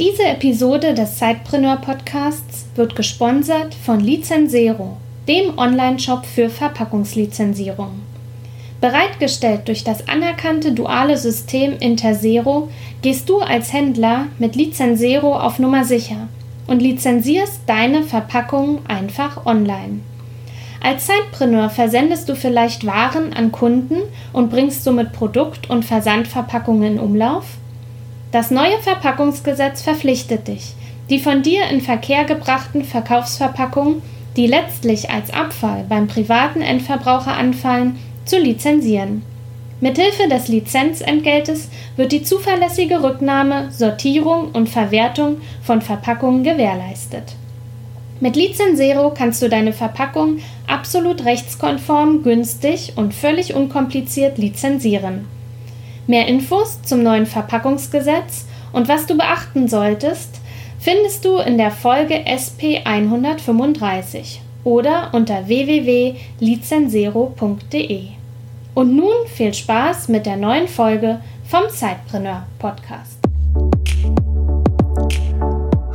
Diese Episode des Zeitpreneur Podcasts wird gesponsert von Lizenzero, dem Online-Shop für Verpackungslizenzierung. Bereitgestellt durch das anerkannte duale System Intersero gehst du als Händler mit Lizenzero auf Nummer sicher und lizenzierst deine Verpackung einfach online. Als Zeitpreneur versendest du vielleicht Waren an Kunden und bringst somit Produkt- und Versandverpackungen in Umlauf? Das neue Verpackungsgesetz verpflichtet dich, die von dir in Verkehr gebrachten Verkaufsverpackungen, die letztlich als Abfall beim privaten Endverbraucher anfallen, zu lizenzieren. Mithilfe des Lizenzentgeltes wird die zuverlässige Rücknahme, Sortierung und Verwertung von Verpackungen gewährleistet. Mit Lizenzero kannst du deine Verpackung absolut rechtskonform, günstig und völlig unkompliziert lizenzieren. Mehr Infos zum neuen Verpackungsgesetz und was du beachten solltest, findest du in der Folge SP 135 oder unter www.lizenzero.de. Und nun viel Spaß mit der neuen Folge vom Zeitpreneur Podcast.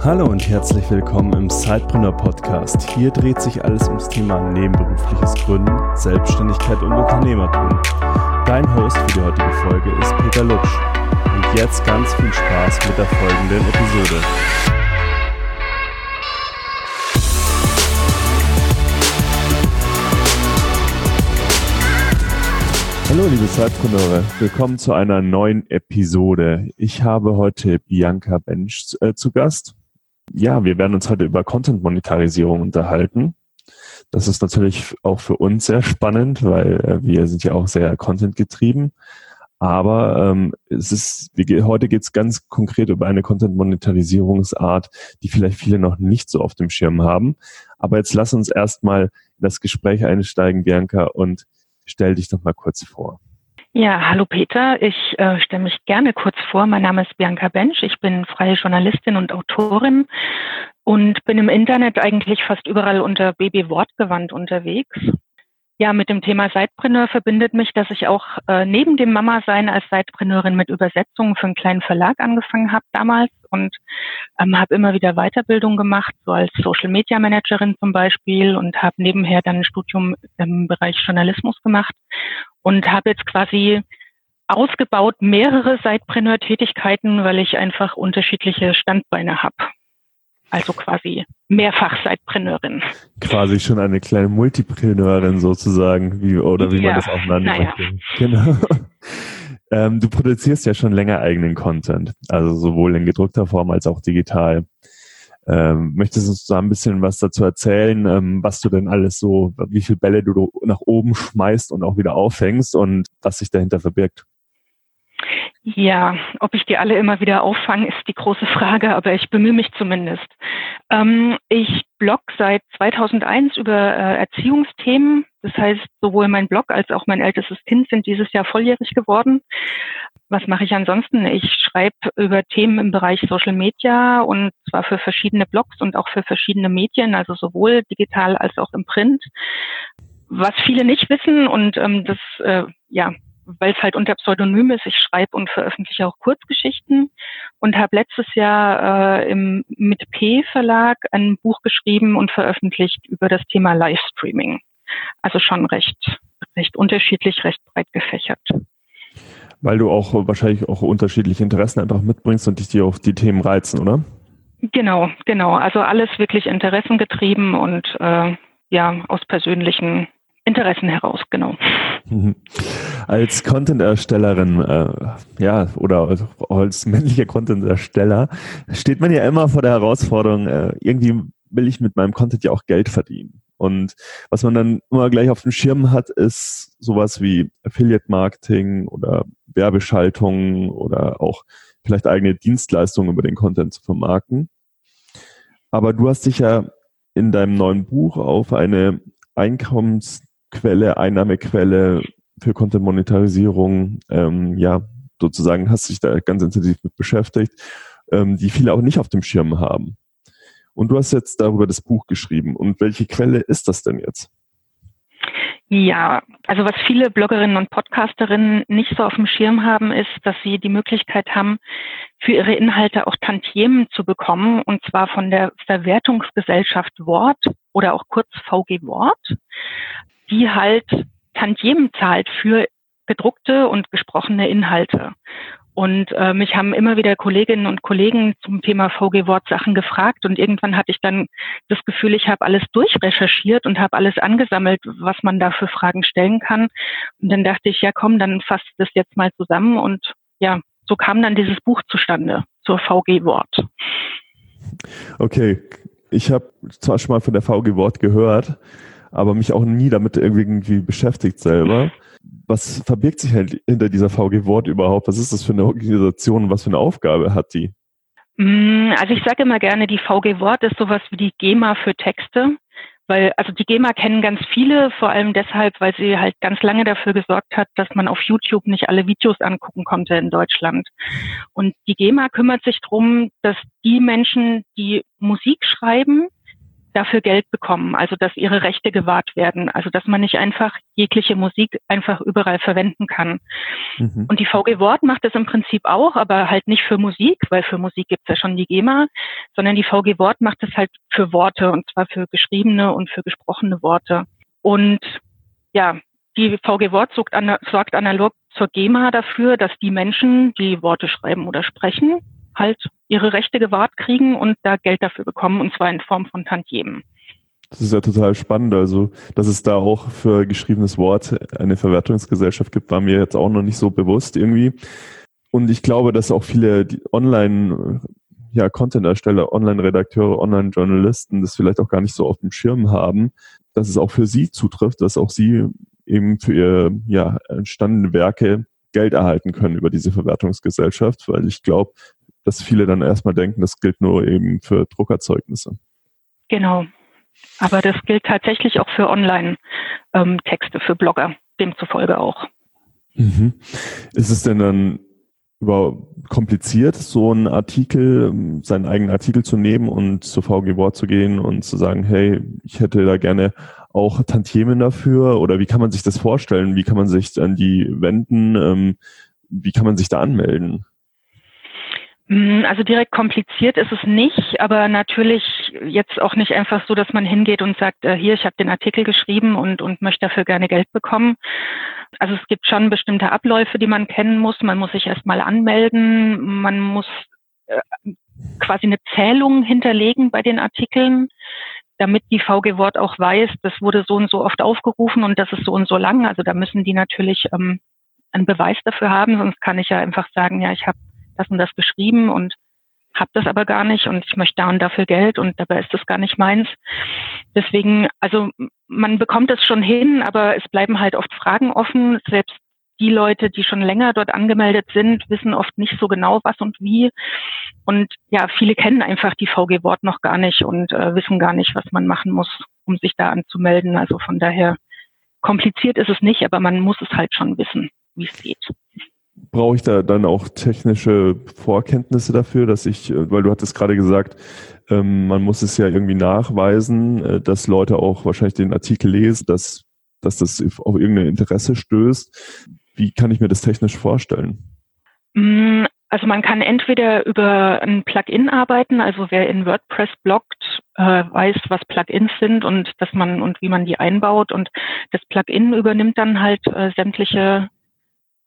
Hallo und herzlich willkommen im Sidepreneur Podcast. Hier dreht sich alles ums Thema nebenberufliches Gründen, Selbstständigkeit und Unternehmertum. Dein Host für die heutige Folge ist Peter Lutsch. Und jetzt ganz viel Spaß mit der folgenden Episode. Hallo liebe Zeitpreneure, willkommen zu einer neuen Episode. Ich habe heute Bianca Bench äh, zu Gast. Ja, wir werden uns heute über Content-Monetarisierung unterhalten. Das ist natürlich auch für uns sehr spannend, weil äh, wir sind ja auch sehr Content getrieben. Aber ähm, es ist, wie, heute geht es ganz konkret über eine Content-Monetarisierungsart, die vielleicht viele noch nicht so auf dem Schirm haben. Aber jetzt lass uns erstmal in das Gespräch einsteigen, Bianca, und stell dich doch mal kurz vor. Ja, hallo Peter. Ich äh, stelle mich gerne kurz vor. Mein Name ist Bianca Bench. Ich bin freie Journalistin und Autorin und bin im Internet eigentlich fast überall unter Baby Wortgewand unterwegs. Ja, mit dem Thema Sidepreneur verbindet mich, dass ich auch äh, neben dem Mama-Sein als Sidepreneurin mit Übersetzungen für einen kleinen Verlag angefangen habe damals und ähm, habe immer wieder Weiterbildung gemacht, so als Social Media Managerin zum Beispiel und habe nebenher dann ein Studium im Bereich Journalismus gemacht und habe jetzt quasi ausgebaut mehrere Sidepreneur-Tätigkeiten, weil ich einfach unterschiedliche Standbeine habe. Also quasi mehrfach Zeitpreneurin. Quasi schon eine kleine Multipreneurin sozusagen, wie, oder wie ja, man das auch nennen naja. Genau. ähm, du produzierst ja schon länger eigenen Content, also sowohl in gedruckter Form als auch digital. Ähm, möchtest du uns da ein bisschen was dazu erzählen, ähm, was du denn alles so, wie viele Bälle du nach oben schmeißt und auch wieder auffängst und was sich dahinter verbirgt? Ja, ob ich die alle immer wieder auffange, ist die große Frage, aber ich bemühe mich zumindest. Ähm, ich blog seit 2001 über äh, Erziehungsthemen. Das heißt, sowohl mein Blog als auch mein ältestes Kind sind dieses Jahr volljährig geworden. Was mache ich ansonsten? Ich schreibe über Themen im Bereich Social Media und zwar für verschiedene Blogs und auch für verschiedene Medien, also sowohl digital als auch im Print. Was viele nicht wissen und ähm, das äh, ja weil es halt unter Pseudonym ist. Ich schreibe und veröffentliche auch Kurzgeschichten und habe letztes Jahr äh, im mit P Verlag ein Buch geschrieben und veröffentlicht über das Thema Livestreaming. Also schon recht recht unterschiedlich, recht breit gefächert. Weil du auch wahrscheinlich auch unterschiedliche Interessen einfach mitbringst und dich die auf die Themen reizen, oder? Genau, genau. Also alles wirklich interessengetrieben und äh, ja aus persönlichen Interessen heraus, genau. Als Content-Erstellerin, äh, ja, oder als männlicher Content-Ersteller steht man ja immer vor der Herausforderung, äh, irgendwie will ich mit meinem Content ja auch Geld verdienen. Und was man dann immer gleich auf dem Schirm hat, ist sowas wie Affiliate-Marketing oder Werbeschaltungen oder auch vielleicht eigene Dienstleistungen über den Content zu vermarkten. Aber du hast dich ja in deinem neuen Buch auf eine Einkommens Quelle, Einnahmequelle für Content-Monetarisierung, ähm, ja, sozusagen hast dich da ganz intensiv mit beschäftigt, ähm, die viele auch nicht auf dem Schirm haben. Und du hast jetzt darüber das Buch geschrieben. Und welche Quelle ist das denn jetzt? Ja, also was viele Bloggerinnen und Podcasterinnen nicht so auf dem Schirm haben, ist, dass sie die Möglichkeit haben, für ihre Inhalte auch Tantiemen zu bekommen, und zwar von der Verwertungsgesellschaft Wort oder auch kurz VG Wort, die halt Tantiemen zahlt für gedruckte und gesprochene Inhalte. Und äh, mich haben immer wieder Kolleginnen und Kollegen zum Thema VG-Wort gefragt und irgendwann hatte ich dann das Gefühl, ich habe alles durchrecherchiert und habe alles angesammelt, was man da für Fragen stellen kann. Und dann dachte ich, ja komm, dann fasst das jetzt mal zusammen und ja, so kam dann dieses Buch zustande zur VG-Wort. Okay, ich habe zwar schon mal von der VG-Wort gehört, aber mich auch nie damit irgendwie beschäftigt selber was verbirgt sich halt hinter dieser VG Wort überhaupt? Was ist das für eine Organisation was für eine Aufgabe hat die? Mm, also ich sage immer gerne, die VG Wort ist sowas wie die GEMA für Texte. Weil, also die GEMA kennen ganz viele, vor allem deshalb, weil sie halt ganz lange dafür gesorgt hat, dass man auf YouTube nicht alle Videos angucken konnte in Deutschland. Und die GEMA kümmert sich darum, dass die Menschen, die Musik schreiben, dafür Geld bekommen, also dass ihre Rechte gewahrt werden, also dass man nicht einfach jegliche Musik einfach überall verwenden kann. Mhm. Und die VG Wort macht das im Prinzip auch, aber halt nicht für Musik, weil für Musik gibt's ja schon die GEMA, sondern die VG Wort macht es halt für Worte und zwar für geschriebene und für gesprochene Worte. Und ja, die VG Wort sorgt, analog zur GEMA dafür, dass die Menschen, die Worte schreiben oder sprechen, halt ihre Rechte gewahrt kriegen und da Geld dafür bekommen, und zwar in Form von Tantiemen. Das ist ja total spannend. Also, dass es da auch für geschriebenes Wort eine Verwertungsgesellschaft gibt, war mir jetzt auch noch nicht so bewusst irgendwie. Und ich glaube, dass auch viele Online, ja, Content-Ersteller, Online-Redakteure, Online-Journalisten das vielleicht auch gar nicht so auf dem Schirm haben, dass es auch für sie zutrifft, dass auch sie eben für ihr, ja, entstandene Werke Geld erhalten können über diese Verwertungsgesellschaft, weil ich glaube, dass viele dann erstmal denken, das gilt nur eben für Druckerzeugnisse. Genau. Aber das gilt tatsächlich auch für Online-Texte, ähm, für Blogger, demzufolge auch. Mhm. Ist es denn dann über kompliziert, so einen Artikel, seinen eigenen Artikel zu nehmen und zur VG Wort zu gehen und zu sagen, hey, ich hätte da gerne auch Tantiemen dafür oder wie kann man sich das vorstellen? Wie kann man sich an die wenden? Ähm, wie kann man sich da anmelden? Mm, also direkt kompliziert ist es nicht, aber natürlich jetzt auch nicht einfach so, dass man hingeht und sagt, äh, hier, ich habe den Artikel geschrieben und, und möchte dafür gerne Geld bekommen. Also es gibt schon bestimmte Abläufe, die man kennen muss. Man muss sich erstmal anmelden, man muss äh, quasi eine Zählung hinterlegen bei den Artikeln, damit die VG Wort auch weiß, das wurde so und so oft aufgerufen und das ist so und so lang. Also da müssen die natürlich ähm, einen Beweis dafür haben, sonst kann ich ja einfach sagen, ja, ich habe das und das geschrieben und habe das aber gar nicht und ich möchte da und dafür Geld und dabei ist das gar nicht meins. Deswegen, also man bekommt es schon hin, aber es bleiben halt oft Fragen offen. Selbst die Leute, die schon länger dort angemeldet sind, wissen oft nicht so genau, was und wie. Und ja, viele kennen einfach die VG-Wort noch gar nicht und äh, wissen gar nicht, was man machen muss, um sich da anzumelden. Also von daher kompliziert ist es nicht, aber man muss es halt schon wissen, wie es geht brauche ich da dann auch technische Vorkenntnisse dafür, dass ich, äh, weil du hattest gerade gesagt, ähm, man muss es ja irgendwie nachweisen, äh, dass Leute auch wahrscheinlich den Artikel lesen, dass, dass das auf irgendein Interesse stößt. Wie kann ich mir das technisch vorstellen? Mm, also man kann entweder über ein Plugin arbeiten, also wer in WordPress bloggt, äh, weiß, was Plugins sind und dass man und wie man die einbaut und das Plugin übernimmt dann halt sämtliche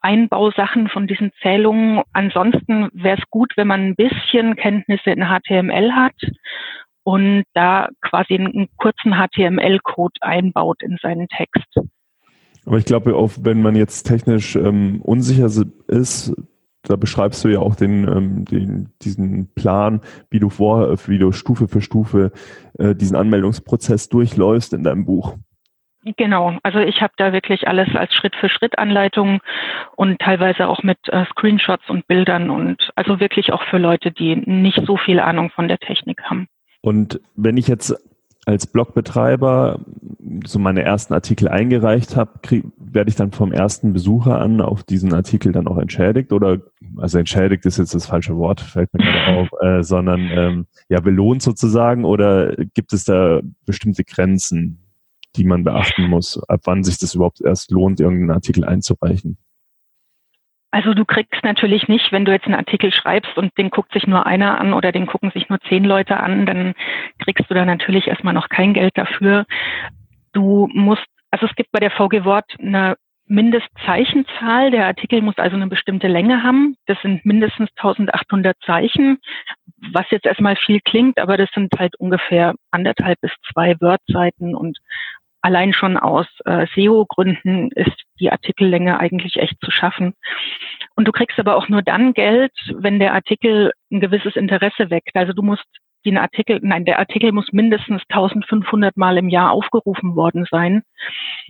Einbausachen von diesen Zählungen. Ansonsten wäre es gut, wenn man ein bisschen Kenntnisse in HTML hat und da quasi einen kurzen HTML-Code einbaut in seinen Text. Aber ich glaube, wenn man jetzt technisch ähm, unsicher ist, da beschreibst du ja auch den, ähm, den, diesen Plan, wie du vor, wie du Stufe für Stufe äh, diesen Anmeldungsprozess durchläufst in deinem Buch. Genau, also ich habe da wirklich alles als Schritt-für-Schritt-Anleitung und teilweise auch mit äh, Screenshots und Bildern und also wirklich auch für Leute, die nicht so viel Ahnung von der Technik haben. Und wenn ich jetzt als Blogbetreiber so meine ersten Artikel eingereicht habe, werde ich dann vom ersten Besucher an auf diesen Artikel dann auch entschädigt oder also entschädigt ist jetzt das falsche Wort, fällt mir gerade auf, äh, sondern ähm, ja belohnt sozusagen oder gibt es da bestimmte Grenzen? Die man beachten muss, ab wann sich das überhaupt erst lohnt, irgendeinen Artikel einzureichen? Also du kriegst natürlich nicht, wenn du jetzt einen Artikel schreibst und den guckt sich nur einer an oder den gucken sich nur zehn Leute an, dann kriegst du da natürlich erstmal noch kein Geld dafür. Du musst, also es gibt bei der VG Wort eine Mindestzeichenzahl. Der Artikel muss also eine bestimmte Länge haben. Das sind mindestens 1800 Zeichen, was jetzt erstmal viel klingt, aber das sind halt ungefähr anderthalb bis zwei Word-Seiten und allein schon aus äh, SEO-Gründen ist die Artikellänge eigentlich echt zu schaffen. Und du kriegst aber auch nur dann Geld, wenn der Artikel ein gewisses Interesse weckt. Also du musst den Artikel, nein, der Artikel muss mindestens 1500 Mal im Jahr aufgerufen worden sein.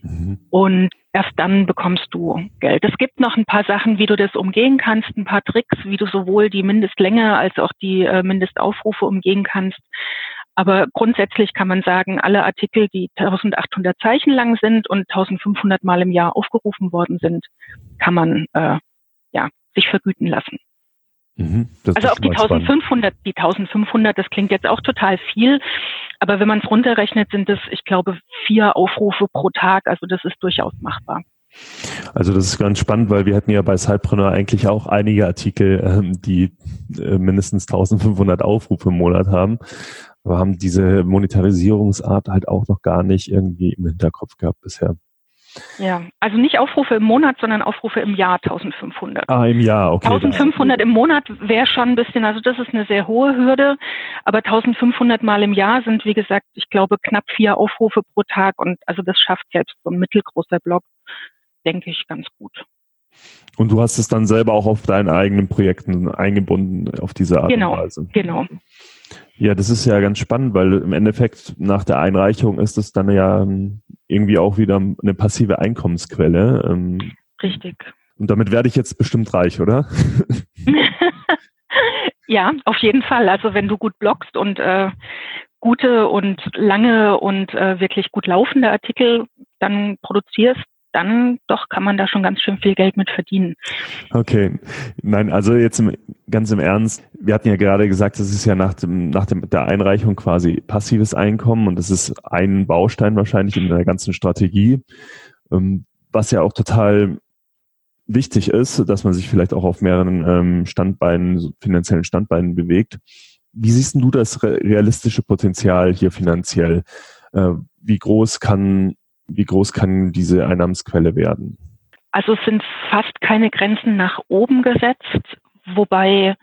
Mhm. Und erst dann bekommst du Geld. Es gibt noch ein paar Sachen, wie du das umgehen kannst, ein paar Tricks, wie du sowohl die Mindestlänge als auch die äh, Mindestaufrufe umgehen kannst. Aber grundsätzlich kann man sagen, alle Artikel, die 1800 Zeichen lang sind und 1500 Mal im Jahr aufgerufen worden sind, kann man äh, ja sich vergüten lassen. Mhm, also auch die 1500, spannend. die 1500, das klingt jetzt auch total viel, aber wenn man es runterrechnet, sind es, ich glaube, vier Aufrufe pro Tag. Also das ist durchaus machbar. Also das ist ganz spannend, weil wir hatten ja bei Sidepreneur eigentlich auch einige Artikel, ähm, die äh, mindestens 1500 Aufrufe im Monat haben aber haben diese Monetarisierungsart halt auch noch gar nicht irgendwie im Hinterkopf gehabt bisher. Ja, also nicht Aufrufe im Monat, sondern Aufrufe im Jahr 1500. Ah, im Jahr, okay. 1500 im Monat wäre schon ein bisschen, also das ist eine sehr hohe Hürde, aber 1500 Mal im Jahr sind, wie gesagt, ich glaube, knapp vier Aufrufe pro Tag und also das schafft selbst so ein mittelgroßer Blog, denke ich, ganz gut. Und du hast es dann selber auch auf deinen eigenen Projekten eingebunden auf diese Art genau, und Weise. Genau, ja, das ist ja ganz spannend, weil im Endeffekt nach der Einreichung ist es dann ja ähm, irgendwie auch wieder eine passive Einkommensquelle. Ähm. Richtig. Und damit werde ich jetzt bestimmt reich, oder? ja, auf jeden Fall. Also wenn du gut bloggst und äh, gute und lange und äh, wirklich gut laufende Artikel dann produzierst, dann doch kann man da schon ganz schön viel Geld mit verdienen. Okay, nein, also jetzt im, ganz im Ernst, wir hatten ja gerade gesagt, das ist ja nach dem nach dem der Einreichung quasi passives Einkommen und das ist ein Baustein wahrscheinlich in der ganzen Strategie, ähm, was ja auch total wichtig ist, dass man sich vielleicht auch auf mehreren ähm, Standbeinen, finanziellen Standbeinen bewegt. Wie siehst du das realistische Potenzial hier finanziell? Äh, wie groß kann wie groß kann diese Einnahmensquelle werden? Also es sind fast keine Grenzen nach oben gesetzt, wobei,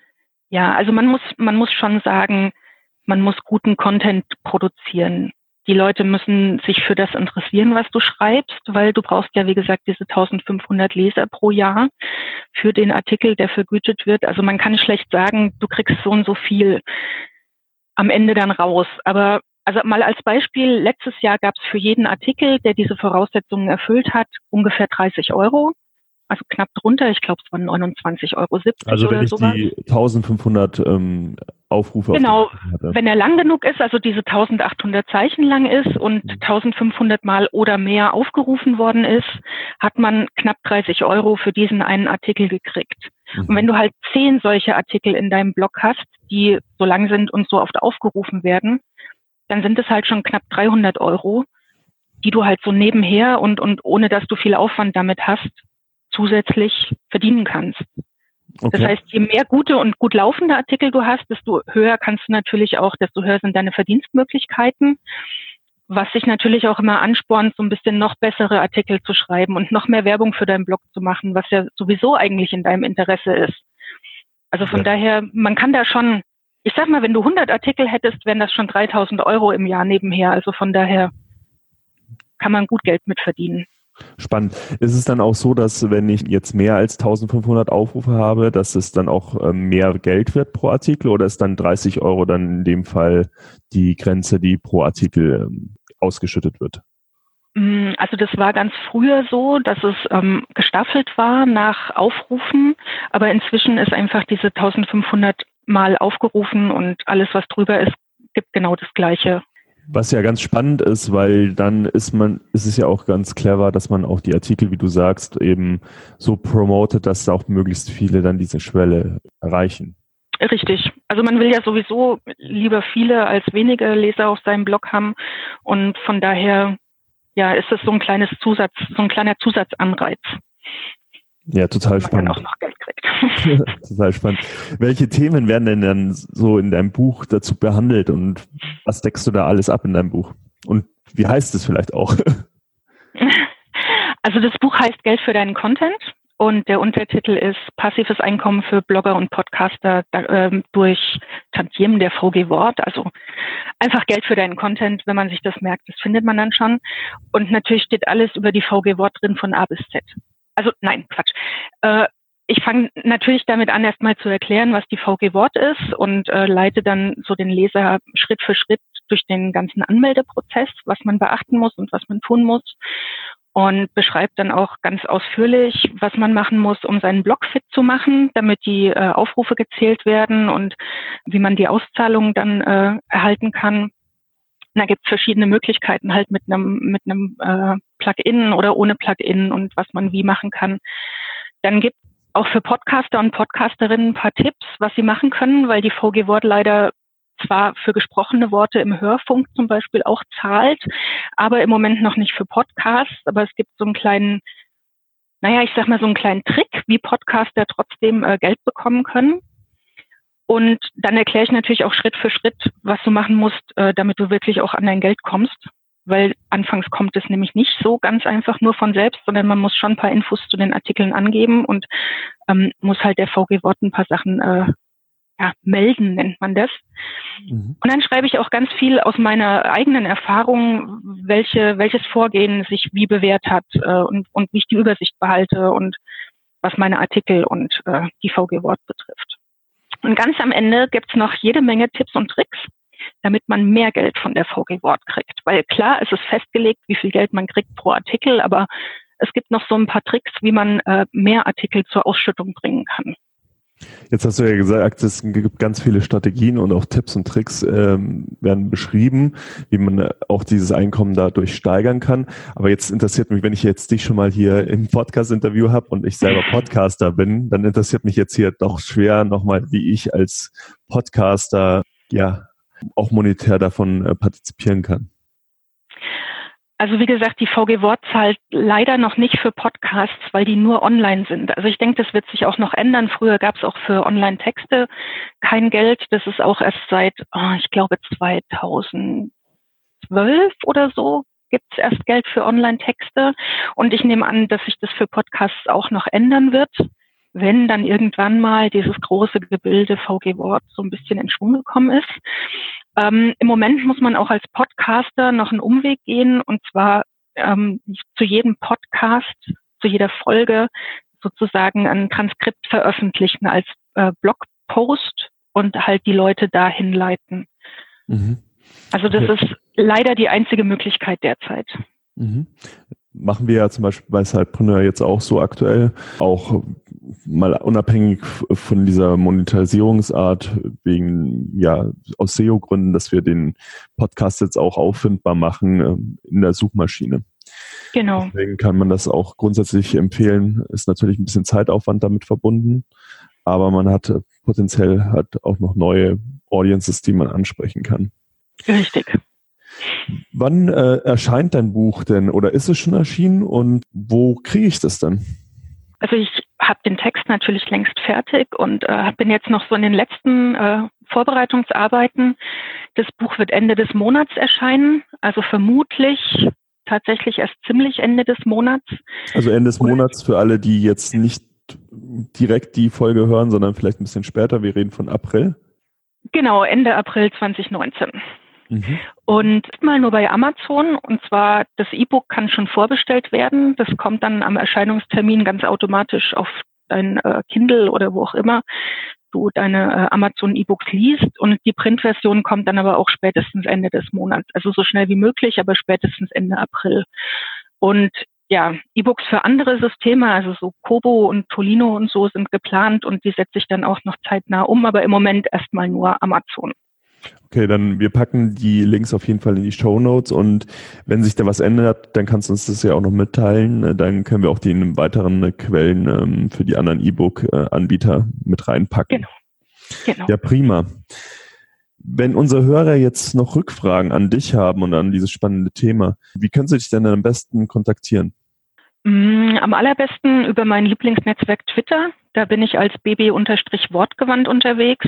ja, also man muss, man muss schon sagen, man muss guten Content produzieren. Die Leute müssen sich für das interessieren, was du schreibst, weil du brauchst ja, wie gesagt, diese 1500 Leser pro Jahr für den Artikel, der vergütet wird. Also man kann schlecht sagen, du kriegst so und so viel am Ende dann raus. Aber also mal als Beispiel, letztes Jahr gab es für jeden Artikel, der diese Voraussetzungen erfüllt hat, ungefähr 30 Euro. Also knapp drunter, ich glaube es waren 29,70 Euro. Also wenn ich sowas. die 1500 ähm, Aufrufe Genau, wenn er lang genug ist, also diese 1800 Zeichen lang ist und 1500 Mal oder mehr aufgerufen worden ist, hat man knapp 30 Euro für diesen einen Artikel gekriegt. Mhm. Und wenn du halt zehn solche Artikel in deinem Blog hast, die so lang sind und so oft aufgerufen werden, dann sind es halt schon knapp 300 Euro, die du halt so nebenher und, und ohne dass du viel Aufwand damit hast, zusätzlich verdienen kannst. Okay. Das heißt, je mehr gute und gut laufende Artikel du hast, desto höher kannst du natürlich auch, desto höher sind deine Verdienstmöglichkeiten, was sich natürlich auch immer anspornt, so ein bisschen noch bessere Artikel zu schreiben und noch mehr Werbung für deinen Blog zu machen, was ja sowieso eigentlich in deinem Interesse ist. Also von ja. daher, man kann da schon ich sag mal, wenn du 100 Artikel hättest, wären das schon 3000 Euro im Jahr nebenher. Also von daher kann man gut Geld mit verdienen. Spannend. Ist es dann auch so, dass wenn ich jetzt mehr als 1500 Aufrufe habe, dass es dann auch ähm, mehr Geld wird pro Artikel oder ist dann 30 Euro dann in dem Fall die Grenze, die pro Artikel ähm, ausgeschüttet wird? Mm, also das war ganz früher so, dass es ähm, gestaffelt war nach Aufrufen, aber inzwischen ist einfach diese 1500 mal aufgerufen und alles, was drüber ist, gibt genau das Gleiche. Was ja ganz spannend ist, weil dann ist man, ist es ja auch ganz clever, dass man auch die Artikel, wie du sagst, eben so promotet, dass auch möglichst viele dann diese Schwelle erreichen. Richtig. Also man will ja sowieso lieber viele als wenige Leser auf seinem Blog haben und von daher ja, ist es so ein kleines Zusatz, so ein kleiner Zusatzanreiz. Ja, total spannend. Auch noch Geld kriegt. total spannend. Welche Themen werden denn dann so in deinem Buch dazu behandelt und was deckst du da alles ab in deinem Buch? Und wie heißt es vielleicht auch? Also das Buch heißt Geld für deinen Content und der Untertitel ist Passives Einkommen für Blogger und Podcaster äh, durch Tantiemen der VG Wort. Also einfach Geld für deinen Content, wenn man sich das merkt, das findet man dann schon. Und natürlich steht alles über die VG Wort drin von A bis Z also nein, Quatsch. Äh, ich fange natürlich damit an, erstmal zu erklären, was die VG Wort ist und äh, leite dann so den Leser Schritt für Schritt durch den ganzen Anmeldeprozess, was man beachten muss und was man tun muss. Und beschreibt dann auch ganz ausführlich, was man machen muss, um seinen Blog fit zu machen, damit die äh, Aufrufe gezählt werden und wie man die Auszahlungen dann äh, erhalten kann. Da gibt es verschiedene Möglichkeiten halt mit einem mit einem äh, Plugin oder ohne Plugin und was man wie machen kann. Dann gibt auch für Podcaster und Podcasterinnen ein paar Tipps, was sie machen können, weil die VG Wort leider zwar für gesprochene Worte im Hörfunk zum Beispiel auch zahlt, aber im Moment noch nicht für Podcasts. Aber es gibt so einen kleinen, naja, ich sag mal so einen kleinen Trick, wie Podcaster trotzdem äh, Geld bekommen können. Und dann erkläre ich natürlich auch Schritt für Schritt, was du machen musst, äh, damit du wirklich auch an dein Geld kommst weil anfangs kommt es nämlich nicht so ganz einfach nur von selbst, sondern man muss schon ein paar Infos zu den Artikeln angeben und ähm, muss halt der VG Wort ein paar Sachen äh, ja, melden, nennt man das. Mhm. Und dann schreibe ich auch ganz viel aus meiner eigenen Erfahrung, welche, welches Vorgehen sich wie bewährt hat äh, und, und wie ich die Übersicht behalte und was meine Artikel und äh, die VG Wort betrifft. Und ganz am Ende gibt's noch jede Menge Tipps und Tricks, damit man mehr Geld von der VG Wort kriegt. Weil klar, es ist festgelegt, wie viel Geld man kriegt pro Artikel, aber es gibt noch so ein paar Tricks, wie man äh, mehr Artikel zur Ausschüttung bringen kann. Jetzt hast du ja gesagt, es gibt ganz viele Strategien und auch Tipps und Tricks ähm, werden beschrieben, wie man auch dieses Einkommen dadurch steigern kann. Aber jetzt interessiert mich, wenn ich jetzt dich schon mal hier im Podcast-Interview habe und ich selber Podcaster bin, dann interessiert mich jetzt hier doch schwer nochmal, wie ich als Podcaster ja auch monetär davon äh, partizipieren kann? Also wie gesagt, die VG Wort zahlt leider noch nicht für Podcasts, weil die nur online sind. Also ich denke, das wird sich auch noch ändern. Früher gab es auch für Online-Texte kein Geld. Das ist auch erst seit, oh, ich glaube, 2012 oder so gibt es erst Geld für Online-Texte. Und ich nehme an, dass sich das für Podcasts auch noch ändern wird wenn dann irgendwann mal dieses große Gebilde VG Wort so ein bisschen in Schwung gekommen ist. Ähm, Im Moment muss man auch als Podcaster noch einen Umweg gehen und zwar ähm, zu jedem Podcast, zu jeder Folge sozusagen ein Transkript veröffentlichen als äh, Blogpost und halt die Leute dahin leiten. Mhm. Also das okay. ist leider die einzige Möglichkeit derzeit. Mhm machen wir ja zum Beispiel bei Sidepreneur jetzt auch so aktuell, auch mal unabhängig von dieser Monetarisierungsart, wegen, ja, aus SEO-Gründen, dass wir den Podcast jetzt auch auffindbar machen ähm, in der Suchmaschine. Genau. Deswegen kann man das auch grundsätzlich empfehlen. Ist natürlich ein bisschen Zeitaufwand damit verbunden, aber man hat potenziell hat auch noch neue Audiences, die man ansprechen kann. Richtig. Wann äh, erscheint dein Buch denn oder ist es schon erschienen und wo kriege ich das dann? Also ich habe den Text natürlich längst fertig und äh, bin jetzt noch so in den letzten äh, Vorbereitungsarbeiten. Das Buch wird Ende des Monats erscheinen, also vermutlich tatsächlich erst ziemlich Ende des Monats. Also Ende des Monats für alle, die jetzt nicht direkt die Folge hören, sondern vielleicht ein bisschen später. Wir reden von April. Genau, Ende April 2019. Mhm. Und mal nur bei Amazon. Und zwar das E-Book kann schon vorbestellt werden. Das kommt dann am Erscheinungstermin ganz automatisch auf dein äh, Kindle oder wo auch immer du deine äh, Amazon E-Books liest. Und die Printversion kommt dann aber auch spätestens Ende des Monats. Also so schnell wie möglich, aber spätestens Ende April. Und ja, E-Books für andere Systeme, also so Kobo und Tolino und so sind geplant und die setze ich dann auch noch zeitnah um, aber im Moment erstmal nur Amazon. Okay, dann wir packen die Links auf jeden Fall in die Show Notes und wenn sich da was ändert, dann kannst du uns das ja auch noch mitteilen. Dann können wir auch die in weiteren Quellen ähm, für die anderen E-Book-Anbieter mit reinpacken. Genau. genau. Ja, prima. Wenn unsere Hörer jetzt noch Rückfragen an dich haben und an dieses spannende Thema, wie können sie dich denn am besten kontaktieren? Mm, am allerbesten über mein Lieblingsnetzwerk Twitter. Da bin ich als baby-wortgewandt unterwegs.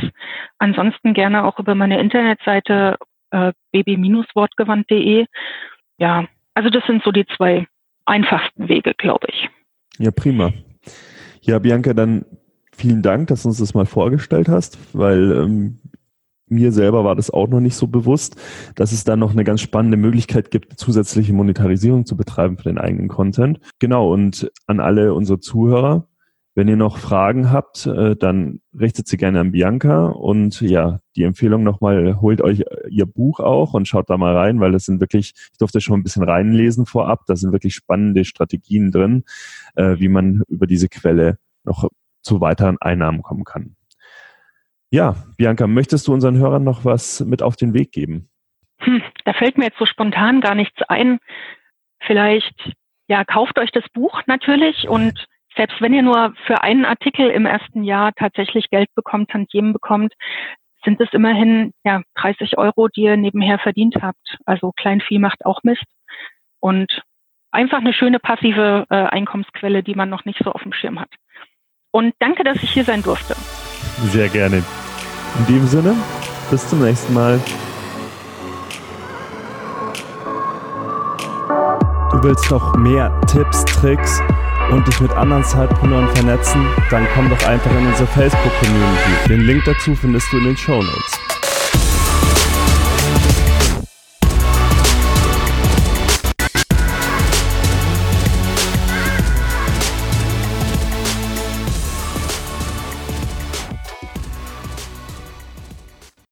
Ansonsten gerne auch über meine Internetseite äh, baby-wortgewandt.de. Ja, also das sind so die zwei einfachsten Wege, glaube ich. Ja, prima. Ja, Bianca, dann vielen Dank, dass du uns das mal vorgestellt hast, weil ähm, mir selber war das auch noch nicht so bewusst, dass es da noch eine ganz spannende Möglichkeit gibt, zusätzliche Monetarisierung zu betreiben für den eigenen Content. Genau, und an alle unsere Zuhörer, wenn ihr noch Fragen habt, äh, dann richtet sie gerne an Bianca und ja, die Empfehlung nochmal, holt euch ihr Buch auch und schaut da mal rein, weil das sind wirklich, ich durfte schon ein bisschen reinlesen vorab, da sind wirklich spannende Strategien drin, äh, wie man über diese Quelle noch zu weiteren Einnahmen kommen kann. Ja, Bianca, möchtest du unseren Hörern noch was mit auf den Weg geben? Hm, da fällt mir jetzt so spontan gar nichts ein. Vielleicht, ja, kauft euch das Buch natürlich und selbst wenn ihr nur für einen Artikel im ersten Jahr tatsächlich Geld bekommt, Tantiemen bekommt, sind es immerhin ja 30 Euro, die ihr nebenher verdient habt. Also Kleinvieh macht auch Mist. Und einfach eine schöne passive äh, Einkommensquelle, die man noch nicht so auf dem Schirm hat. Und danke, dass ich hier sein durfte. Sehr gerne. In dem Sinne, bis zum nächsten Mal. Du willst noch mehr Tipps, Tricks und dich mit anderen Zeitpreneuren vernetzen? Dann komm doch einfach in unsere Facebook-Community. Den Link dazu findest du in den Show Notes.